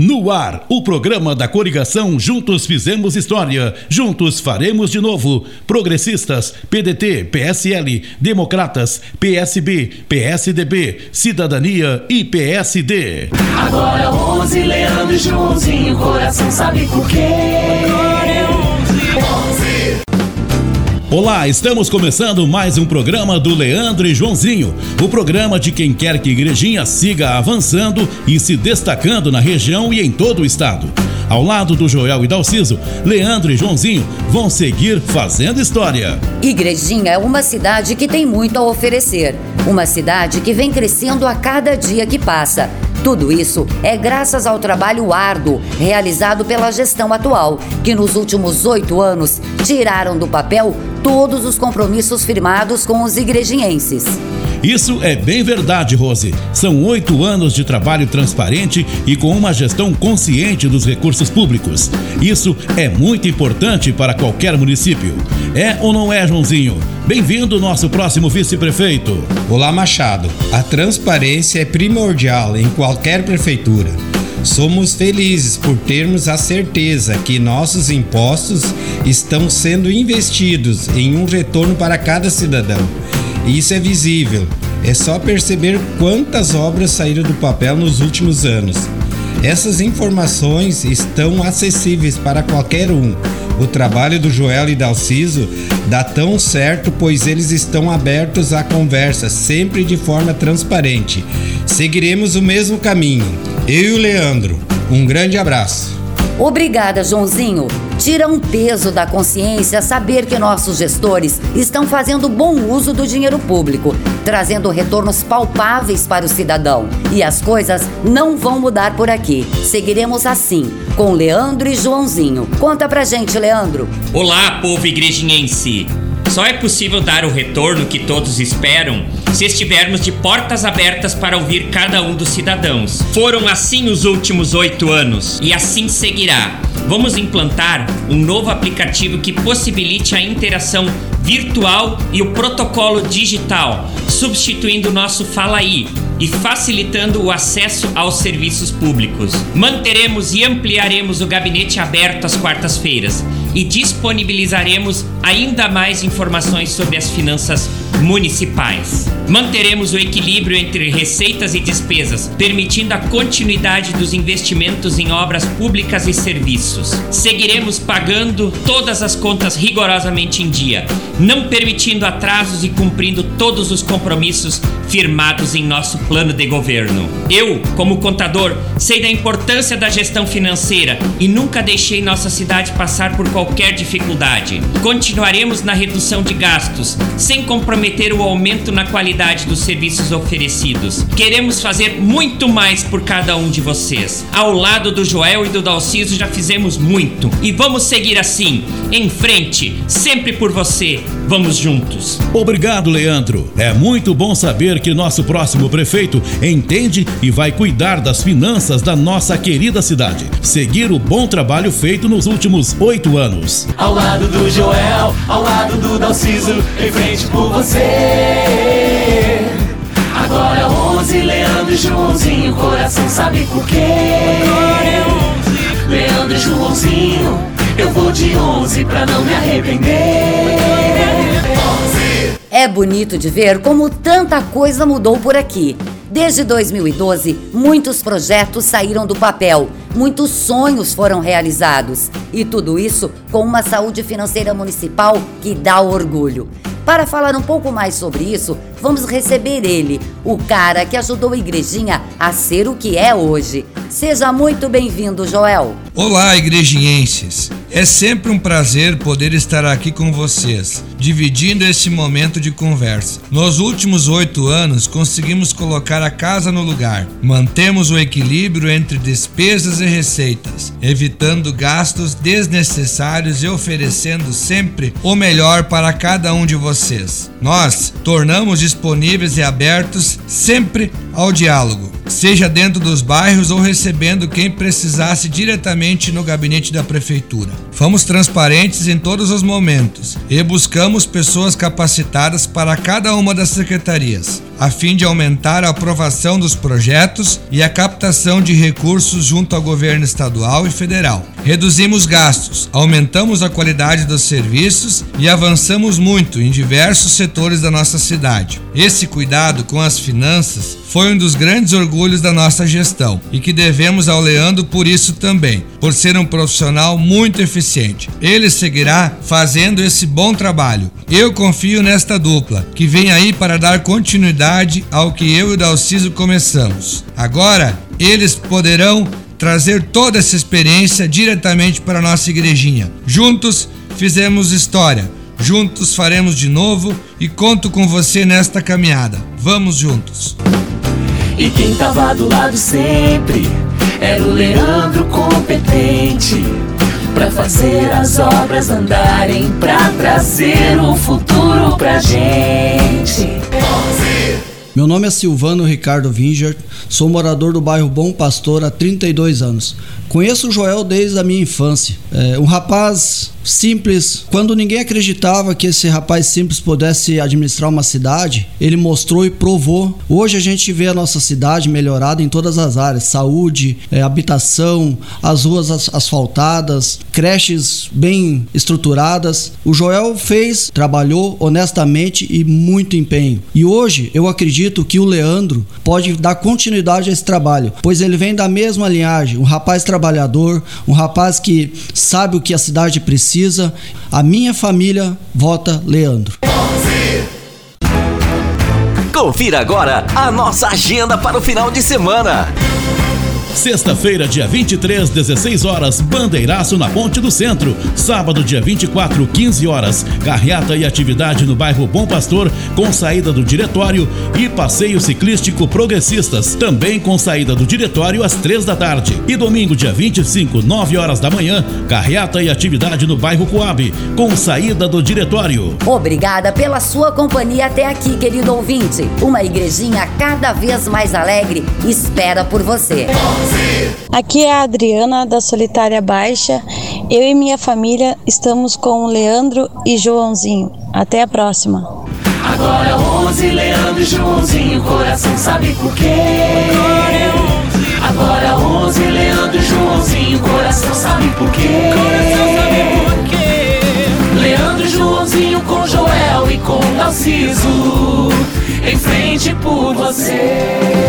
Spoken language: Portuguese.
No ar, o programa da coligação Juntos Fizemos História, Juntos Faremos de Novo. Progressistas, PDT, PSL, Democratas, PSB, PSDB, Cidadania e PSD. Agora 11, Leandro e Joãozinho, coração sabe por quê? Olá, estamos começando mais um programa do Leandro e Joãozinho. O programa de quem quer que Igrejinha siga avançando e se destacando na região e em todo o estado. Ao lado do Joel e Dalciso, Leandro e Joãozinho vão seguir fazendo história. Igrejinha é uma cidade que tem muito a oferecer. Uma cidade que vem crescendo a cada dia que passa tudo isso é graças ao trabalho árduo realizado pela gestão atual, que nos últimos oito anos tiraram do papel todos os compromissos firmados com os igrejinhenses. Isso é bem verdade, Rose. São oito anos de trabalho transparente e com uma gestão consciente dos recursos públicos. Isso é muito importante para qualquer município. É ou não é, Joãozinho? Bem-vindo, nosso próximo vice-prefeito. Olá, Machado. A transparência é primordial em qualquer prefeitura. Somos felizes por termos a certeza que nossos impostos estão sendo investidos em um retorno para cada cidadão isso é visível. É só perceber quantas obras saíram do papel nos últimos anos. Essas informações estão acessíveis para qualquer um. O trabalho do Joel e da Alciso dá tão certo, pois eles estão abertos à conversa, sempre de forma transparente. Seguiremos o mesmo caminho. Eu e o Leandro. Um grande abraço. Obrigada, Joãozinho. Tira um peso da consciência saber que nossos gestores estão fazendo bom uso do dinheiro público, trazendo retornos palpáveis para o cidadão. E as coisas não vão mudar por aqui. Seguiremos assim, com Leandro e Joãozinho. Conta pra gente, Leandro. Olá, povo igrejinhense. Só é possível dar o retorno que todos esperam se estivermos de portas abertas para ouvir cada um dos cidadãos. Foram assim os últimos oito anos e assim seguirá. Vamos implantar um novo aplicativo que possibilite a interação virtual e o protocolo digital, substituindo o nosso Fala aí e facilitando o acesso aos serviços públicos. Manteremos e ampliaremos o gabinete aberto às quartas-feiras e disponibilizaremos ainda mais informações sobre as finanças municipais. Manteremos o equilíbrio entre receitas e despesas, permitindo a continuidade dos investimentos em obras públicas e serviços. Seguiremos pagando todas as contas rigorosamente em dia, não permitindo atrasos e cumprindo todos os compromissos firmados em nosso plano de governo. Eu, como contador, sei da importância da gestão financeira e nunca deixei nossa cidade passar por qualquer dificuldade. Continuaremos na redução de gastos, sem comprometer o aumento na qualidade dos serviços oferecidos. Queremos fazer muito mais por cada um de vocês. Ao lado do Joel e do Dalciso já fizemos muito e vamos seguir assim, em frente, sempre por você. Vamos juntos. Obrigado, Leandro. É muito bom saber que nosso próximo prefeito entende e vai cuidar das finanças da nossa querida cidade. Seguir o bom trabalho feito nos últimos oito anos. Ao lado do Joel, ao lado do Dalciso, em frente por você. Agora 11, Leandro e Joãozinho, coração sabe por quê? Agora é 11. Leandro e Joãozinho, eu vou de 11 pra não me arrepender. É bonito de ver como tanta coisa mudou por aqui. Desde 2012, muitos projetos saíram do papel, muitos sonhos foram realizados. E tudo isso com uma saúde financeira municipal que dá orgulho. Para falar um pouco mais sobre isso, vamos receber ele, o cara que ajudou a igrejinha a ser o que é hoje. Seja muito bem-vindo, Joel. Olá, igrejinhenses. É sempre um prazer poder estar aqui com vocês, dividindo esse momento de conversa. Nos últimos oito anos, conseguimos colocar a casa no lugar. Mantemos o equilíbrio entre despesas e receitas, evitando gastos desnecessários e oferecendo sempre o melhor para cada um de vocês. Nós tornamos disponíveis e abertos sempre ao diálogo seja dentro dos bairros ou recebendo quem precisasse diretamente no gabinete da prefeitura. Fomos transparentes em todos os momentos e buscamos pessoas capacitadas para cada uma das secretarias, a fim de aumentar a aprovação dos projetos e a captação de recursos junto ao governo estadual e federal. Reduzimos gastos, aumentamos a qualidade dos serviços e avançamos muito em diversos setores da nossa cidade. Esse cuidado com as finanças foi um dos grandes orgulhos da nossa gestão e que devemos ao Leandro por isso também, por ser um profissional muito eficiente. Ele seguirá fazendo esse bom trabalho. Eu confio nesta dupla, que vem aí para dar continuidade ao que eu e o Dalciso começamos. Agora, eles poderão trazer toda essa experiência diretamente para a nossa igrejinha. Juntos fizemos história, juntos faremos de novo e conto com você nesta caminhada. Vamos juntos! E quem tava do lado sempre era o Leandro competente para fazer as obras andarem, para trazer o futuro pra gente. Meu nome é Silvano Ricardo Vinger, sou morador do bairro Bom Pastor há 32 anos. Conheço o Joel desde a minha infância. É um rapaz simples. Quando ninguém acreditava que esse rapaz simples pudesse administrar uma cidade, ele mostrou e provou. Hoje a gente vê a nossa cidade melhorada em todas as áreas: saúde, é, habitação, as ruas as asfaltadas, creches bem estruturadas. O Joel fez, trabalhou honestamente e muito empenho. E hoje eu acredito que o Leandro pode dar continuidade a esse trabalho, pois ele vem da mesma linhagem, um rapaz trabalhador, um rapaz que sabe o que a cidade precisa. A minha família vota Leandro. Confira agora a nossa agenda para o final de semana. Sexta-feira, dia 23, 16 horas, Bandeiraço na Ponte do Centro. Sábado, dia 24, 15 horas, carreata e atividade no bairro Bom Pastor, com saída do diretório e passeio ciclístico progressistas, também com saída do diretório às 3 da tarde. E domingo, dia 25, 9 horas da manhã, carreata e atividade no bairro Coab, com saída do diretório. Obrigada pela sua companhia até aqui, querido ouvinte. Uma igrejinha cada vez mais alegre espera por você. Aqui é a Adriana da Solitária Baixa. Eu e minha família estamos com o Leandro e Joãozinho. Até a próxima. Agora 11, Leandro e Joãozinho, coração sabe por quê? Agora 11, Leandro e Joãozinho, coração sabe por quê? Leandro e Joãozinho com Joel e com Narciso, em frente por você.